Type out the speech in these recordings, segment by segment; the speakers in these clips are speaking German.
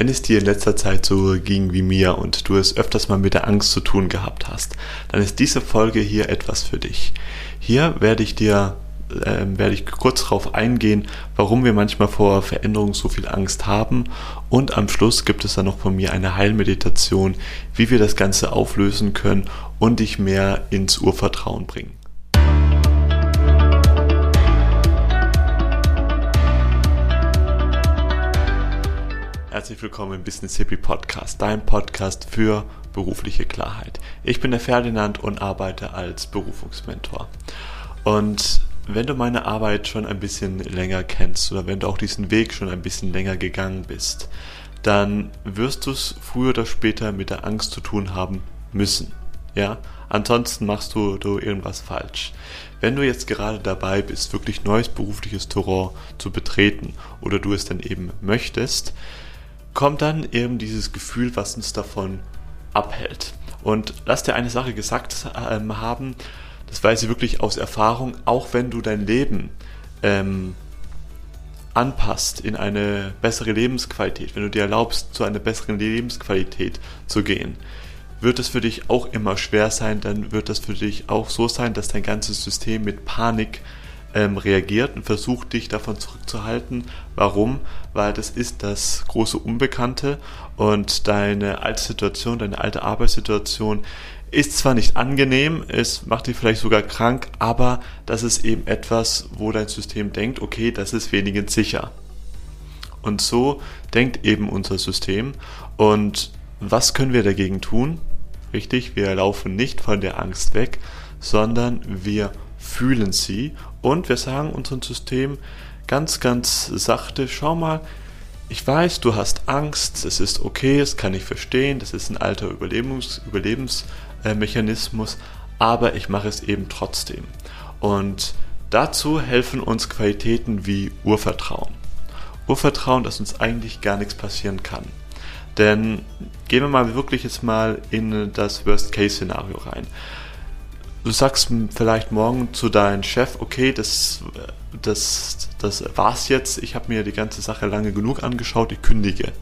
Wenn es dir in letzter Zeit so ging wie mir und du es öfters mal mit der Angst zu tun gehabt hast, dann ist diese Folge hier etwas für dich. Hier werde ich dir äh, werde ich kurz darauf eingehen, warum wir manchmal vor Veränderungen so viel Angst haben. Und am Schluss gibt es dann noch von mir eine Heilmeditation, wie wir das Ganze auflösen können und dich mehr ins Urvertrauen bringen. Herzlich willkommen im Business Hippie Podcast, dein Podcast für berufliche Klarheit. Ich bin der Ferdinand und arbeite als Berufungsmentor. Und wenn du meine Arbeit schon ein bisschen länger kennst oder wenn du auch diesen Weg schon ein bisschen länger gegangen bist, dann wirst du es früher oder später mit der Angst zu tun haben müssen. Ja, ansonsten machst du, du irgendwas falsch. Wenn du jetzt gerade dabei bist, wirklich neues berufliches Terrain zu betreten oder du es dann eben möchtest, kommt dann eben dieses Gefühl, was uns davon abhält. Und lass dir eine Sache gesagt ähm, haben, das weiß ich wirklich aus Erfahrung, auch wenn du dein Leben ähm, anpasst in eine bessere Lebensqualität, wenn du dir erlaubst, zu einer besseren Lebensqualität zu gehen, wird es für dich auch immer schwer sein, dann wird das für dich auch so sein, dass dein ganzes System mit Panik ähm, reagiert und versucht dich davon zurückzuhalten. Warum? Weil das ist das große Unbekannte und deine alte Situation, deine alte Arbeitssituation ist zwar nicht angenehm, es macht dich vielleicht sogar krank, aber das ist eben etwas, wo dein System denkt, okay, das ist wenigstens sicher. Und so denkt eben unser System. Und was können wir dagegen tun? Richtig, wir laufen nicht von der Angst weg, sondern wir fühlen sie und wir sagen unserem System ganz, ganz sachte, schau mal, ich weiß, du hast Angst, es ist okay, das kann ich verstehen, das ist ein alter Überlebens, Überlebensmechanismus, aber ich mache es eben trotzdem. Und dazu helfen uns Qualitäten wie Urvertrauen. Urvertrauen, dass uns eigentlich gar nichts passieren kann. Denn gehen wir mal wirklich jetzt mal in das Worst-Case-Szenario rein du sagst vielleicht morgen zu deinem Chef, okay, das, das, das war's jetzt, ich habe mir die ganze Sache lange genug angeschaut, ich kündige.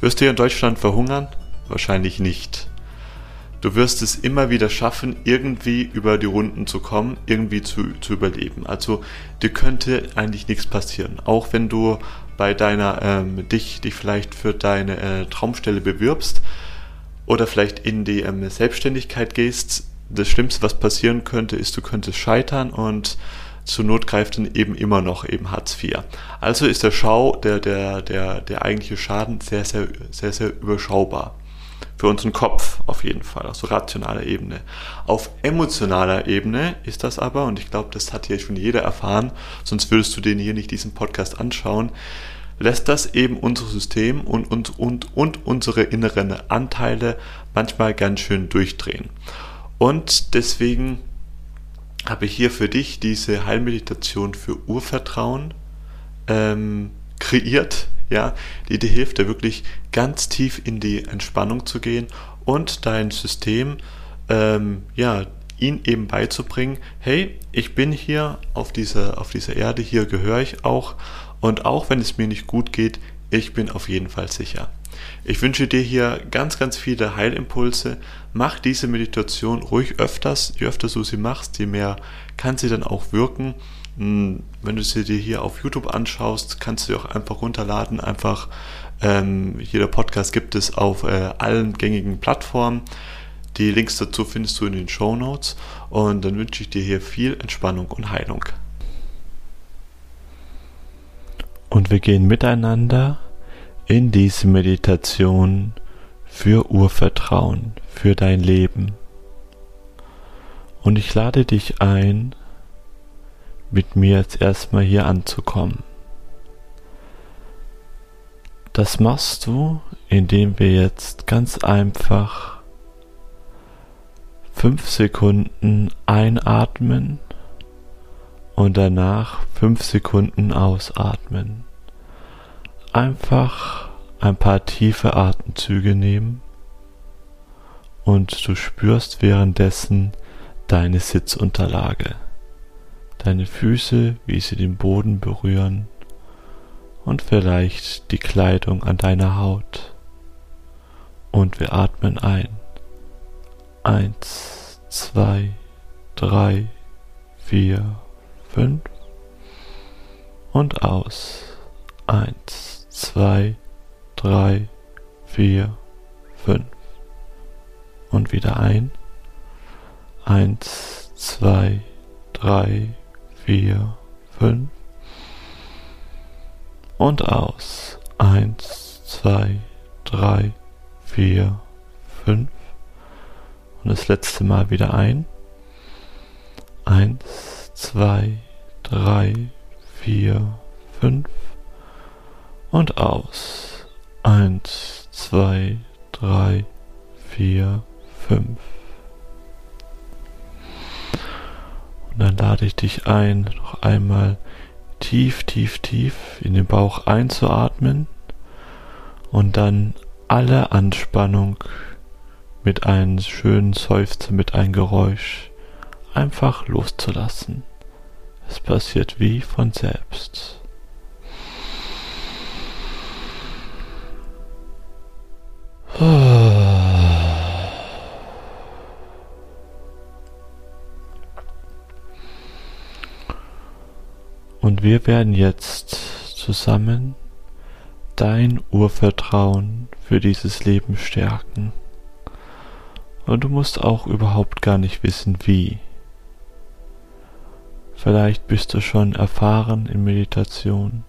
Wirst du hier in Deutschland verhungern? Wahrscheinlich nicht. Du wirst es immer wieder schaffen, irgendwie über die Runden zu kommen, irgendwie zu, zu überleben. Also dir könnte eigentlich nichts passieren. Auch wenn du bei deiner, ähm, dich, dich vielleicht für deine äh, Traumstelle bewirbst oder vielleicht in die ähm, Selbstständigkeit gehst, das Schlimmste, was passieren könnte, ist, du könntest scheitern und zur Not greift dann eben immer noch eben Hartz IV. Also ist der Schau, der, der, der, der eigentliche Schaden sehr, sehr, sehr, sehr überschaubar. Für unseren Kopf auf jeden Fall, auf so rationaler Ebene. Auf emotionaler Ebene ist das aber, und ich glaube, das hat hier schon jeder erfahren, sonst würdest du den hier nicht diesen Podcast anschauen, lässt das eben unser System und, und, und, und unsere inneren Anteile manchmal ganz schön durchdrehen. Und deswegen habe ich hier für dich diese Heilmeditation für Urvertrauen ähm, kreiert, ja, die dir hilft, da wirklich ganz tief in die Entspannung zu gehen und dein System, ähm, ja, ihn eben beizubringen, hey, ich bin hier auf dieser, auf dieser Erde, hier gehöre ich auch und auch wenn es mir nicht gut geht, ich bin auf jeden Fall sicher. Ich wünsche dir hier ganz, ganz viele Heilimpulse. Mach diese Meditation ruhig öfters. Je öfter du sie machst, je mehr kann sie dann auch wirken. Hm, wenn du sie dir hier auf YouTube anschaust, kannst du sie auch einfach runterladen. Einfach ähm, jeder Podcast gibt es auf äh, allen gängigen Plattformen. Die Links dazu findest du in den Show Notes. Und dann wünsche ich dir hier viel Entspannung und Heilung. Und wir gehen miteinander in diese Meditation für Urvertrauen, für dein Leben. Und ich lade dich ein, mit mir jetzt erstmal hier anzukommen. Das machst du, indem wir jetzt ganz einfach fünf Sekunden einatmen und danach fünf Sekunden ausatmen einfach ein paar tiefe Atemzüge nehmen und du spürst währenddessen deine Sitzunterlage, deine Füße, wie sie den Boden berühren und vielleicht die Kleidung an deiner Haut. Und wir atmen ein. Eins, zwei, drei, vier, fünf. Und aus. Eins, zwei, drei, vier, fünf. Und wieder ein. Eins, zwei, drei, vier, fünf. Und aus. Eins, zwei, drei, vier, fünf. Und das letzte Mal wieder ein. Eins, zwei, drei, vier, fünf. Und aus. Eins, zwei, drei, vier, fünf. Und dann lade ich dich ein, noch einmal tief, tief, tief in den Bauch einzuatmen und dann alle Anspannung mit einem schönen Seufzer, mit einem Geräusch einfach loszulassen. Es passiert wie von selbst. Und wir werden jetzt zusammen dein Urvertrauen für dieses Leben stärken. Und du musst auch überhaupt gar nicht wissen, wie. Vielleicht bist du schon erfahren in Meditation,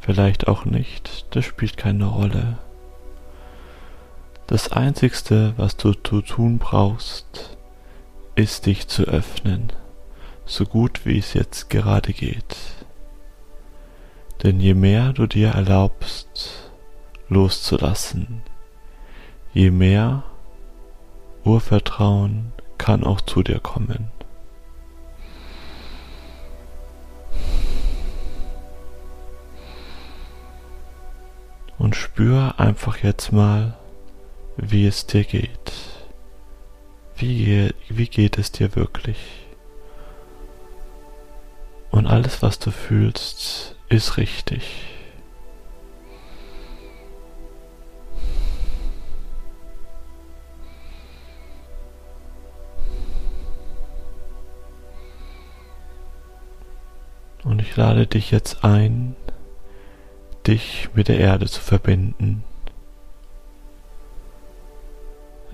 vielleicht auch nicht, das spielt keine Rolle. Das Einzigste, was du zu tun brauchst, ist dich zu öffnen, so gut wie es jetzt gerade geht. Denn je mehr du dir erlaubst, loszulassen, je mehr Urvertrauen kann auch zu dir kommen. Und spür einfach jetzt mal, wie es dir geht. Wie, wie geht es dir wirklich? Und alles, was du fühlst, ist richtig. Und ich lade dich jetzt ein, dich mit der Erde zu verbinden.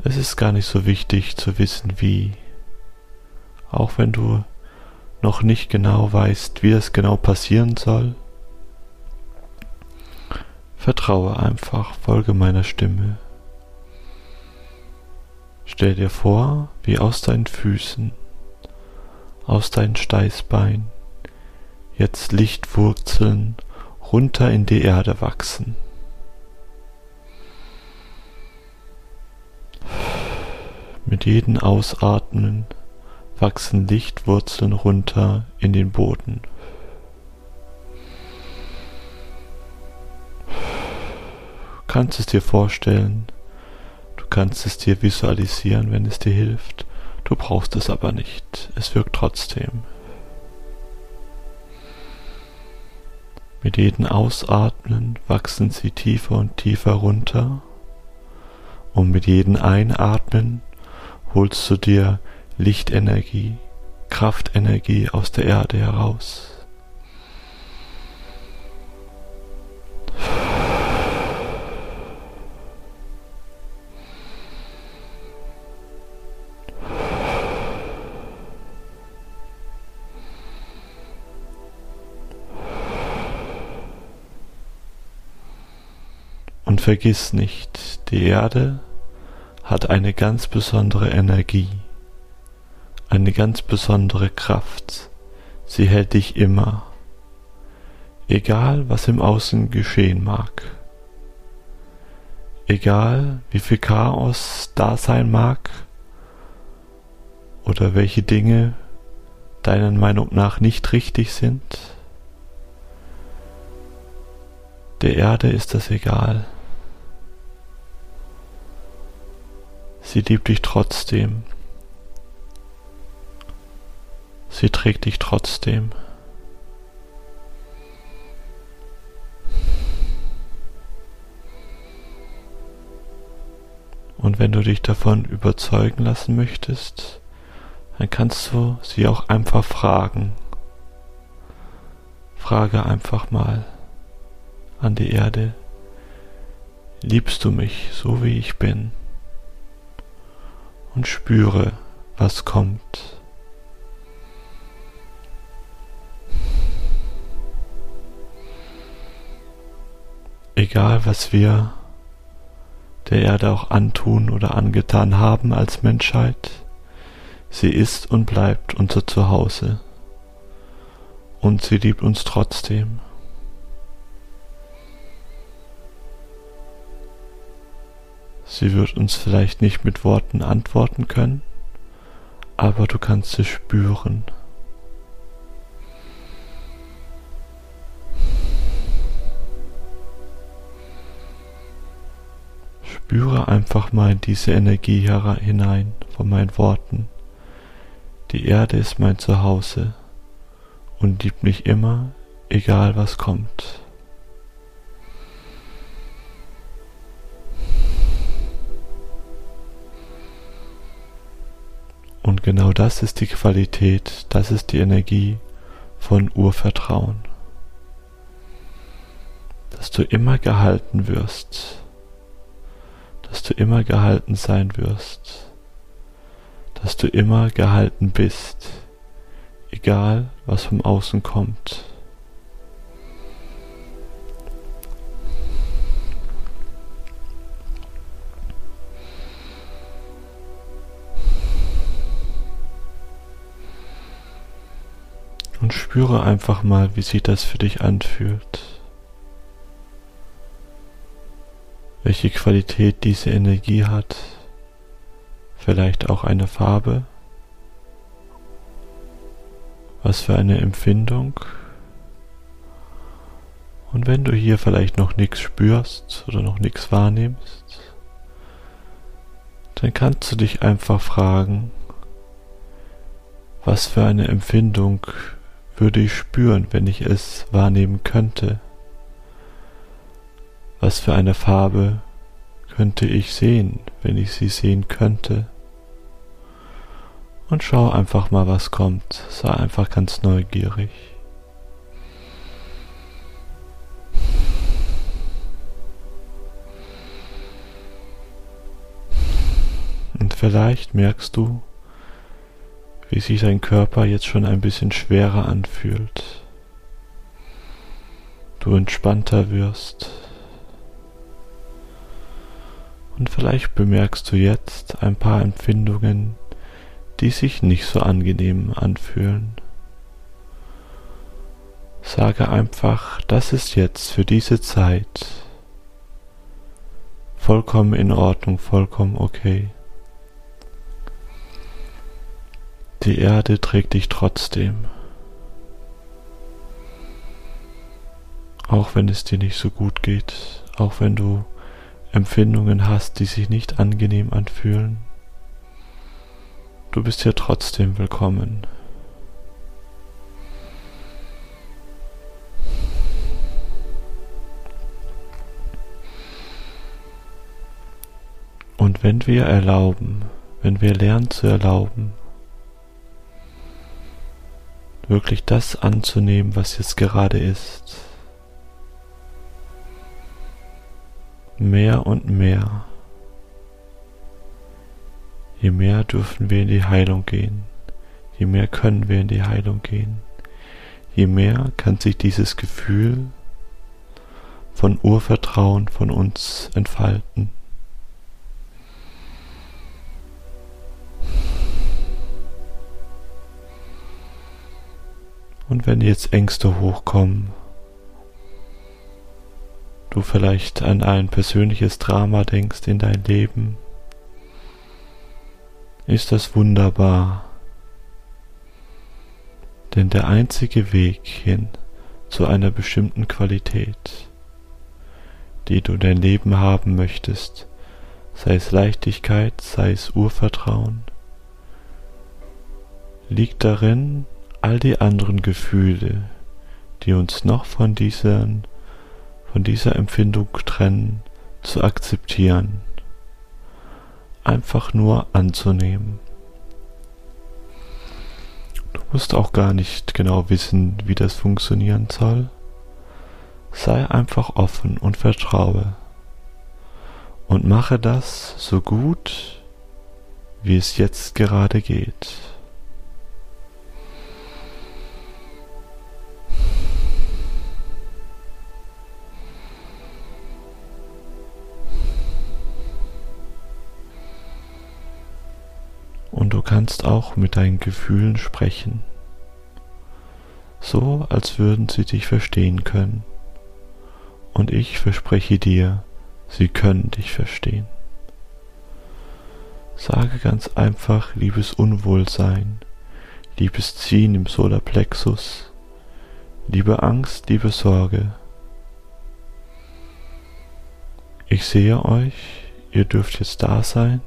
Es ist gar nicht so wichtig zu wissen, wie. Auch wenn du noch nicht genau weißt, wie das genau passieren soll, vertraue einfach, folge meiner Stimme. Stell dir vor, wie aus deinen Füßen, aus deinen Steißbeinen jetzt Lichtwurzeln runter in die Erde wachsen. Mit jedem Ausatmen wachsen Lichtwurzeln runter in den Boden. Du kannst es dir vorstellen, du kannst es dir visualisieren, wenn es dir hilft, du brauchst es aber nicht, es wirkt trotzdem. Mit jedem Ausatmen wachsen sie tiefer und tiefer runter und mit jedem Einatmen holst du dir Lichtenergie, Kraftenergie aus der Erde heraus. Und vergiss nicht, die Erde hat eine ganz besondere Energie, eine ganz besondere Kraft. Sie hält dich immer, egal was im Außen geschehen mag, egal wie viel Chaos da sein mag oder welche Dinge deiner Meinung nach nicht richtig sind. Der Erde ist das egal. Sie liebt dich trotzdem. Sie trägt dich trotzdem. Und wenn du dich davon überzeugen lassen möchtest, dann kannst du sie auch einfach fragen. Frage einfach mal an die Erde, liebst du mich so wie ich bin? Und spüre, was kommt. Egal was wir der Erde auch antun oder angetan haben als Menschheit, sie ist und bleibt unser Zuhause. Und sie liebt uns trotzdem. Sie wird uns vielleicht nicht mit Worten antworten können, aber du kannst es spüren. Spüre einfach mal in diese Energie hinein von meinen Worten. Die Erde ist mein Zuhause und liebt mich immer, egal was kommt. Genau das ist die Qualität, das ist die Energie von Urvertrauen. Dass du immer gehalten wirst, dass du immer gehalten sein wirst, dass du immer gehalten bist, egal was vom Außen kommt. Spüre einfach mal, wie sich das für dich anfühlt. Welche Qualität diese Energie hat. Vielleicht auch eine Farbe. Was für eine Empfindung. Und wenn du hier vielleicht noch nichts spürst oder noch nichts wahrnimmst, dann kannst du dich einfach fragen, was für eine Empfindung würde ich spüren, wenn ich es wahrnehmen könnte? Was für eine Farbe könnte ich sehen, wenn ich sie sehen könnte? Und schau einfach mal, was kommt. Sei einfach ganz neugierig. Und vielleicht merkst du, wie sich dein Körper jetzt schon ein bisschen schwerer anfühlt. Du entspannter wirst. Und vielleicht bemerkst du jetzt ein paar Empfindungen, die sich nicht so angenehm anfühlen. Sage einfach, das ist jetzt für diese Zeit vollkommen in Ordnung, vollkommen okay. Die Erde trägt dich trotzdem. Auch wenn es dir nicht so gut geht, auch wenn du Empfindungen hast, die sich nicht angenehm anfühlen, du bist hier trotzdem willkommen. Und wenn wir erlauben, wenn wir lernen zu erlauben, wirklich das anzunehmen, was jetzt gerade ist. Mehr und mehr. Je mehr dürfen wir in die Heilung gehen, je mehr können wir in die Heilung gehen, je mehr kann sich dieses Gefühl von Urvertrauen von uns entfalten. Und wenn jetzt Ängste hochkommen, du vielleicht an ein persönliches Drama denkst in dein Leben, ist das wunderbar. Denn der einzige Weg hin zu einer bestimmten Qualität, die du in dein Leben haben möchtest, sei es Leichtigkeit, sei es Urvertrauen, liegt darin, all die anderen Gefühle, die uns noch von diesen, von dieser Empfindung trennen, zu akzeptieren. einfach nur anzunehmen. Du musst auch gar nicht genau wissen, wie das funktionieren soll. Sei einfach offen und vertraue. Und mache das so gut, wie es jetzt gerade geht. Auch mit deinen Gefühlen sprechen, so als würden sie dich verstehen können. Und ich verspreche dir, sie können dich verstehen. Sage ganz einfach liebes Unwohlsein, liebes Ziehen im Solarplexus, liebe Angst, liebe Sorge. Ich sehe euch, ihr dürft jetzt da sein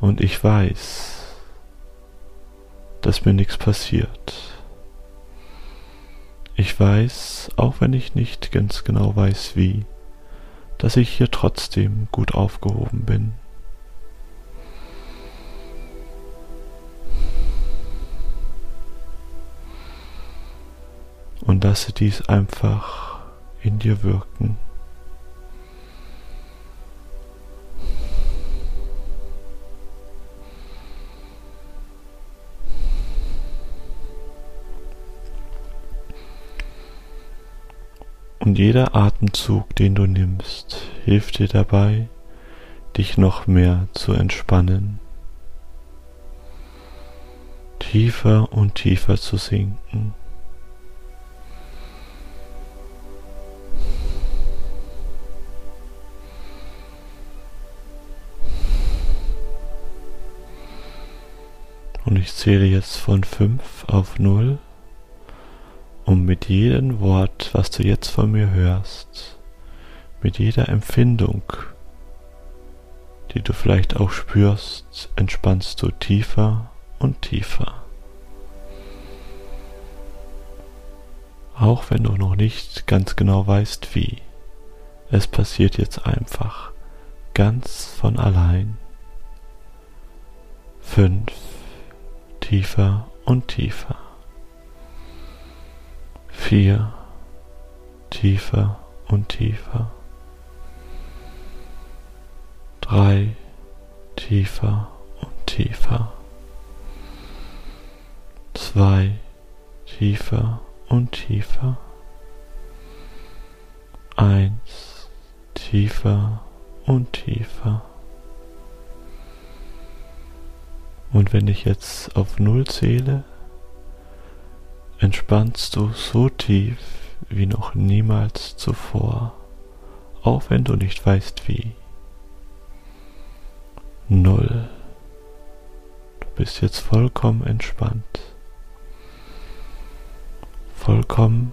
und ich weiß, dass mir nichts passiert. Ich weiß, auch wenn ich nicht ganz genau weiß wie, dass ich hier trotzdem gut aufgehoben bin. Und lasse dies einfach in dir wirken. Und jeder Atemzug, den du nimmst, hilft dir dabei, dich noch mehr zu entspannen, tiefer und tiefer zu sinken. Und ich zähle jetzt von 5 auf 0 um mit jedem Wort, was du jetzt von mir hörst, mit jeder Empfindung, die du vielleicht auch spürst, entspannst du tiefer und tiefer. Auch wenn du noch nicht ganz genau weißt wie. Es passiert jetzt einfach ganz von allein. Fünf, tiefer und tiefer vier, tiefer und tiefer, drei, tiefer und tiefer, zwei, tiefer und tiefer, eins, tiefer und tiefer. Und wenn ich jetzt auf Null zähle, entspannst du so tief wie noch niemals zuvor, auch wenn du nicht weißt wie. Null. Du bist jetzt vollkommen entspannt, vollkommen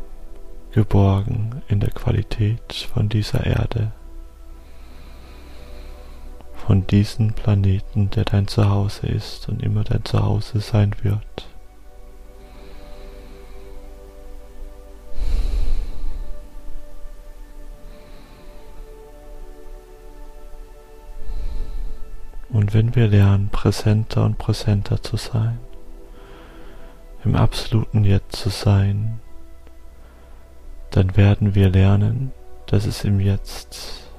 geborgen in der Qualität von dieser Erde, von diesem Planeten, der dein Zuhause ist und immer dein Zuhause sein wird. Und wenn wir lernen, präsenter und präsenter zu sein, im absoluten Jetzt zu sein, dann werden wir lernen, dass es im Jetzt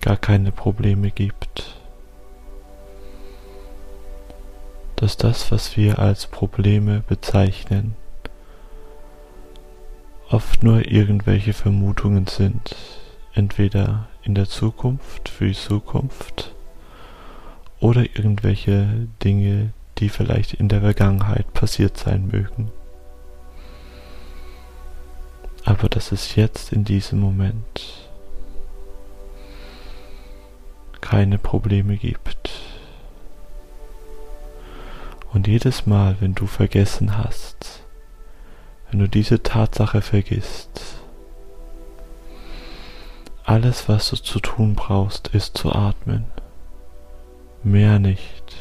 gar keine Probleme gibt. Dass das, was wir als Probleme bezeichnen, oft nur irgendwelche Vermutungen sind, entweder in der Zukunft für die Zukunft oder irgendwelche Dinge, die vielleicht in der Vergangenheit passiert sein mögen. Aber dass es jetzt in diesem Moment keine Probleme gibt. Und jedes Mal, wenn du vergessen hast, wenn du diese Tatsache vergisst, alles, was du zu tun brauchst, ist zu atmen mehr nicht.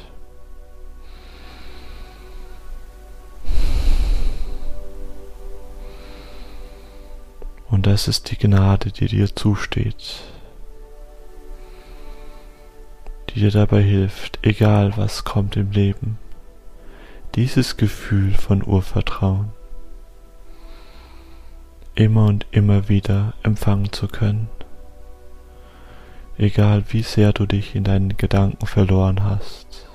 Und das ist die Gnade, die dir zusteht. die dir dabei hilft, egal was kommt im Leben, dieses Gefühl von Urvertrauen immer und immer wieder empfangen zu können, egal wie sehr du dich in deinen Gedanken verloren hast.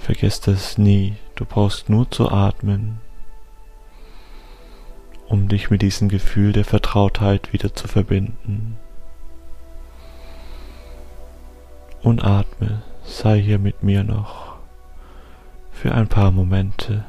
Vergiss das nie, du brauchst nur zu atmen, um dich mit diesem Gefühl der Vertrautheit wieder zu verbinden. Und atme, sei hier mit mir noch für ein paar Momente.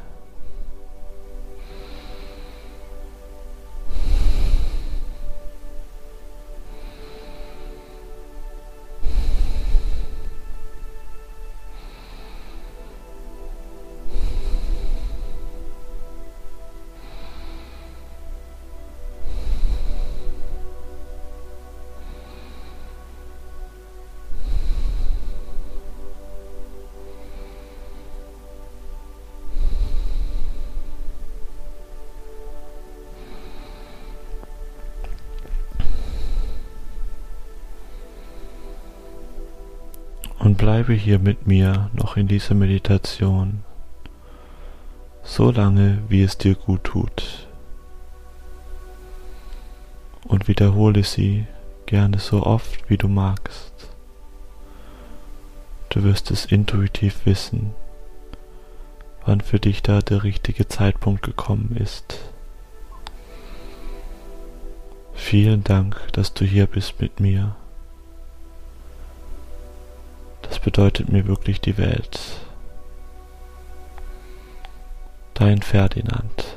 Und bleibe hier mit mir noch in dieser Meditation, so lange wie es dir gut tut. Und wiederhole sie gerne so oft wie du magst. Du wirst es intuitiv wissen, wann für dich da der richtige Zeitpunkt gekommen ist. Vielen Dank, dass du hier bist mit mir bedeutet mir wirklich die Welt. Dein Ferdinand.